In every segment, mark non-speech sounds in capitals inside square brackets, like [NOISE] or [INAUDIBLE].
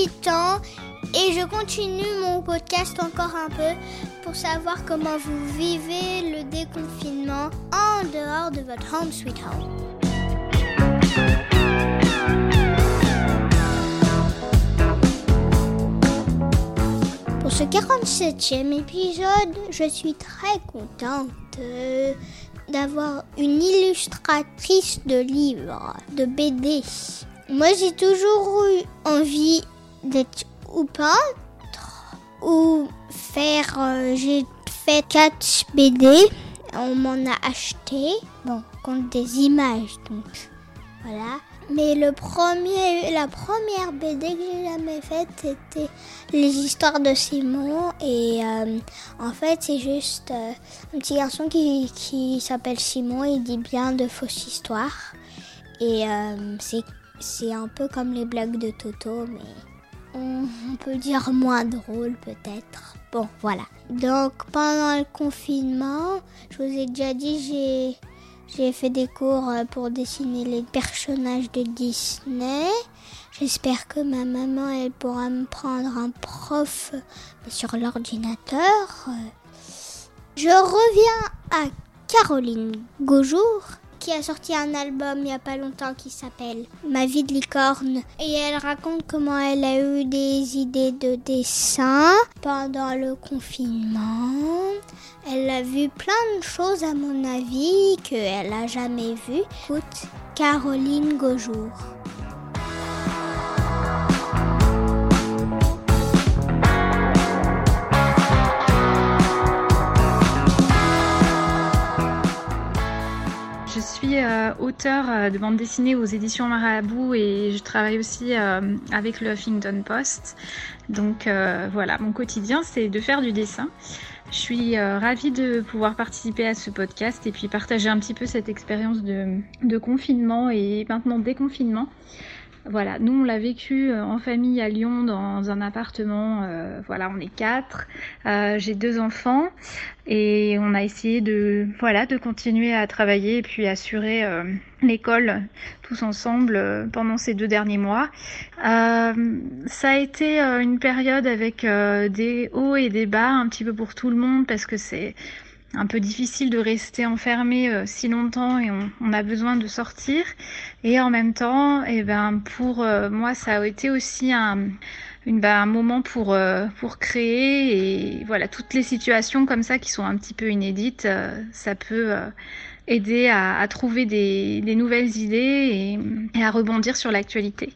8 ans et je continue mon podcast encore un peu pour savoir comment vous vivez le déconfinement en dehors de votre home sweet home. Pour ce 47e épisode, je suis très contente euh, d'avoir une illustratrice de livres, de BD. Moi, j'ai toujours eu envie d'être ou peintre ou faire. Euh, j'ai fait 4 BD. On m'en a acheté. Bon, compte des images, donc voilà. Mais le premier, la première BD que j'ai jamais faite, c'était les histoires de Simon. Et euh, en fait, c'est juste euh, un petit garçon qui, qui s'appelle Simon. Il dit bien de fausses histoires. Et c'est c'est un peu comme les blagues de Toto, mais on, peut dire moins drôle peut-être. Bon, voilà. Donc pendant le confinement, je vous ai déjà dit, j'ai fait des cours euh, pour dessiner les personnages de Disney. J'espère que ma maman, elle pourra me prendre un prof euh, sur l'ordinateur. Je reviens à Caroline Gaujour qui a sorti un album il n'y a pas longtemps qui s'appelle Ma vie de licorne. Et elle raconte comment elle a eu des idées de dessin pendant le confinement. Elle a vu plein de choses à mon avis qu'elle n'a jamais vues. Écoute, Caroline Gaujour. Euh, auteur euh, de bande dessinée aux éditions Marabout et je travaille aussi euh, avec le Huffington Post. Donc voilà, mon quotidien c'est de faire du dessin. Je suis ravie de pouvoir participer à ce podcast et puis partager un petit peu cette expérience de, de confinement et maintenant déconfinement. Voilà, nous on l'a vécu euh, en famille à Lyon dans un appartement. Euh, voilà, on est quatre. Euh, j'ai deux enfants et on a essayé de voilà de continuer à travailler et puis assurer l'école tous ensemble pendant ces deux derniers mois. ça a été une période avec des hauts et des bas un petit peu pour tout le monde parce que c'est un peu difficile de rester enfermé euh, si longtemps et on, a besoin de sortir. Et en même temps, et eh ben pour euh, moi, ça a été aussi un, une, ben, un moment pour euh, pour créer et voilà toutes les situations comme ça qui sont un petit peu inédites, ça peut aider à, trouver des, des, nouvelles idées et, et à rebondir sur l'actualité.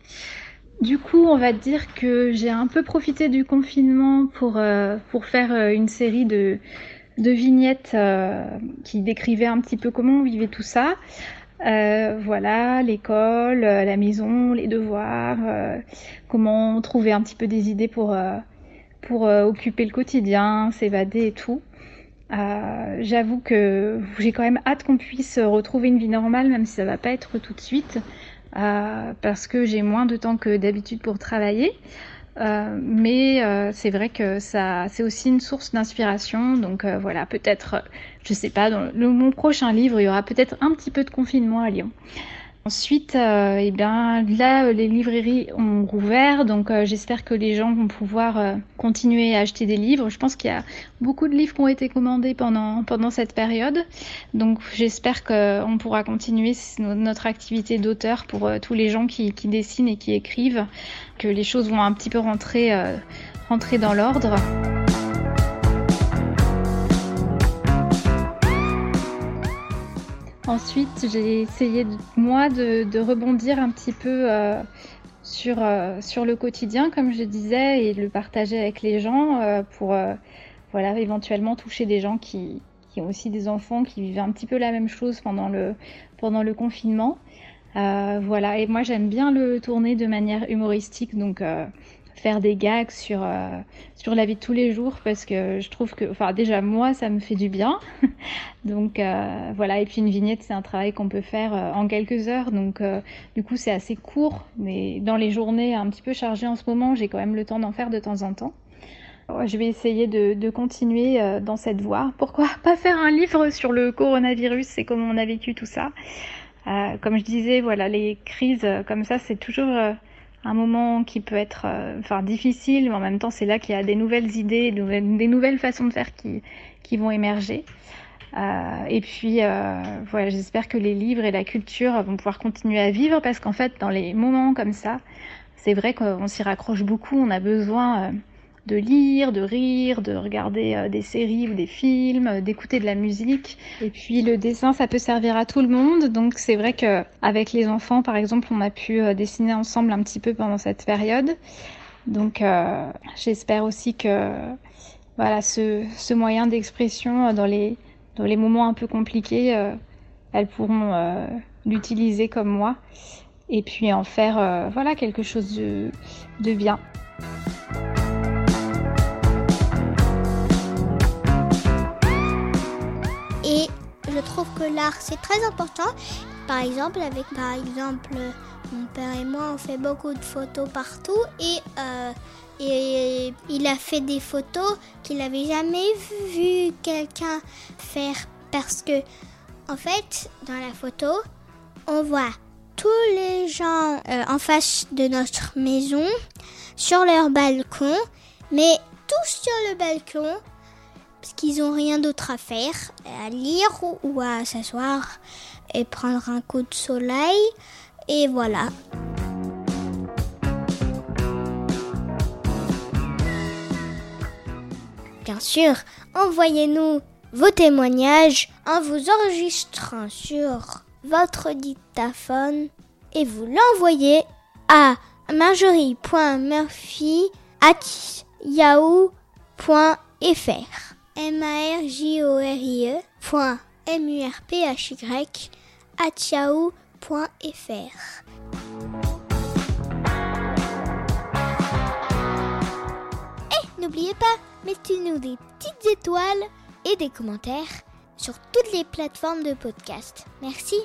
Du coup, on va dire que j'ai un peu profité du confinement pour, pour faire une série de, de vignettes euh, qui décrivaient un petit peu comment on vivait tout ça. Euh, voilà, l'école, euh, la maison, les devoirs, comment trouver un petit peu des idées pour, occuper le quotidien, s'évader et tout. J'avoue que j'ai quand même hâte qu'on puisse retrouver une vie normale, même si ça va pas être tout de suite, parce que j'ai moins de temps que d'habitude pour travailler. Euh, mais euh, c'est vrai que ça, c'est aussi une source d'inspiration. Donc euh, voilà, peut-être, je sais pas, dans mon prochain livre, il y aura peut-être un petit peu de confinement à Lyon. Ensuite, euh, eh bien, là, les librairies ont rouvert, donc euh, j'espère que les gens vont pouvoir euh, continuer à acheter des livres. Je pense qu'il y a beaucoup de livres qui ont été commandés pendant, pendant cette période, donc j'espère qu'on pourra continuer notre activité d'auteur pour tous les gens qui, qui, dessinent et qui écrivent, que les choses vont un petit peu rentrer, rentrer dans l'ordre. Ensuite, j'ai essayé, moi, de, rebondir un petit peu euh, sur, euh, sur le quotidien, comme je disais, et le partager avec les gens euh, pour voilà, éventuellement toucher des gens qui, qui, ont aussi des enfants qui vivaient un petit peu la même chose pendant le, pendant le confinement. voilà, et moi j'aime bien le tourner de manière humoristique, donc faire des gags sur, euh, sur la vie de tous les jours parce que je trouve que, enfin, déjà, moi, ça me fait du bien. [LAUGHS] donc, euh, voilà. Et puis, une vignette, c'est un travail qu'on peut faire euh, en quelques heures. Donc, du coup, c'est assez court. Mais dans les journées un petit peu chargées en ce moment, j'ai quand même le temps d'en faire de temps en temps. Je vais essayer de, de continuer dans cette voie. Pourquoi pas faire un livre sur le coronavirus? Et comment on a vécu tout ça Comme je disais, voilà, les crises comme ça, c'est toujours un moment qui peut être euh, difficile, mais en même temps c'est là qu'il y a des nouvelles idées, des nouvelles façons de faire qui, qui vont émerger. Euh, et puis euh, voilà, j'espère que les livres et la culture vont pouvoir continuer à vivre parce qu'en fait dans les moments comme ça, c'est vrai qu'on s'y raccroche beaucoup, on a besoin de lire, de rire, de regarder euh, des séries ou des films, euh, d'écouter de la musique. Et puis le dessin, ça peut servir à tout le monde. Donc c'est vrai que avec les enfants, par exemple, on a pu euh, dessiner ensemble un petit peu pendant cette période. Donc j'espère aussi que voilà ce, ce moyen d'expression dans les dans les moments un peu compliqués, elles pourront l'utiliser comme moi et puis en faire voilà quelque chose de, de bien. Je trouve que l'art c'est très important. Par exemple, avec par exemple mon père et moi, on fait beaucoup de photos partout et, euh, et il a fait des photos qu'il n'avait jamais vu quelqu'un faire parce que en fait, dans la photo, on voit tous les gens euh, en face de notre maison sur leur balcon, mais tous sur le balcon parce qu'ils n'ont rien d'autre à faire, à lire ou à s'asseoir et prendre un coup de soleil. Et voilà. Bien sûr, envoyez-nous vos témoignages en vous enregistrant sur votre dictaphone et vous l'envoyez à marjorie.murphy.yahoo.fr m a r j o r i e m u r p h y Et n'oubliez pas, mettez-nous des petites étoiles et des commentaires sur toutes les plateformes de podcast. Merci.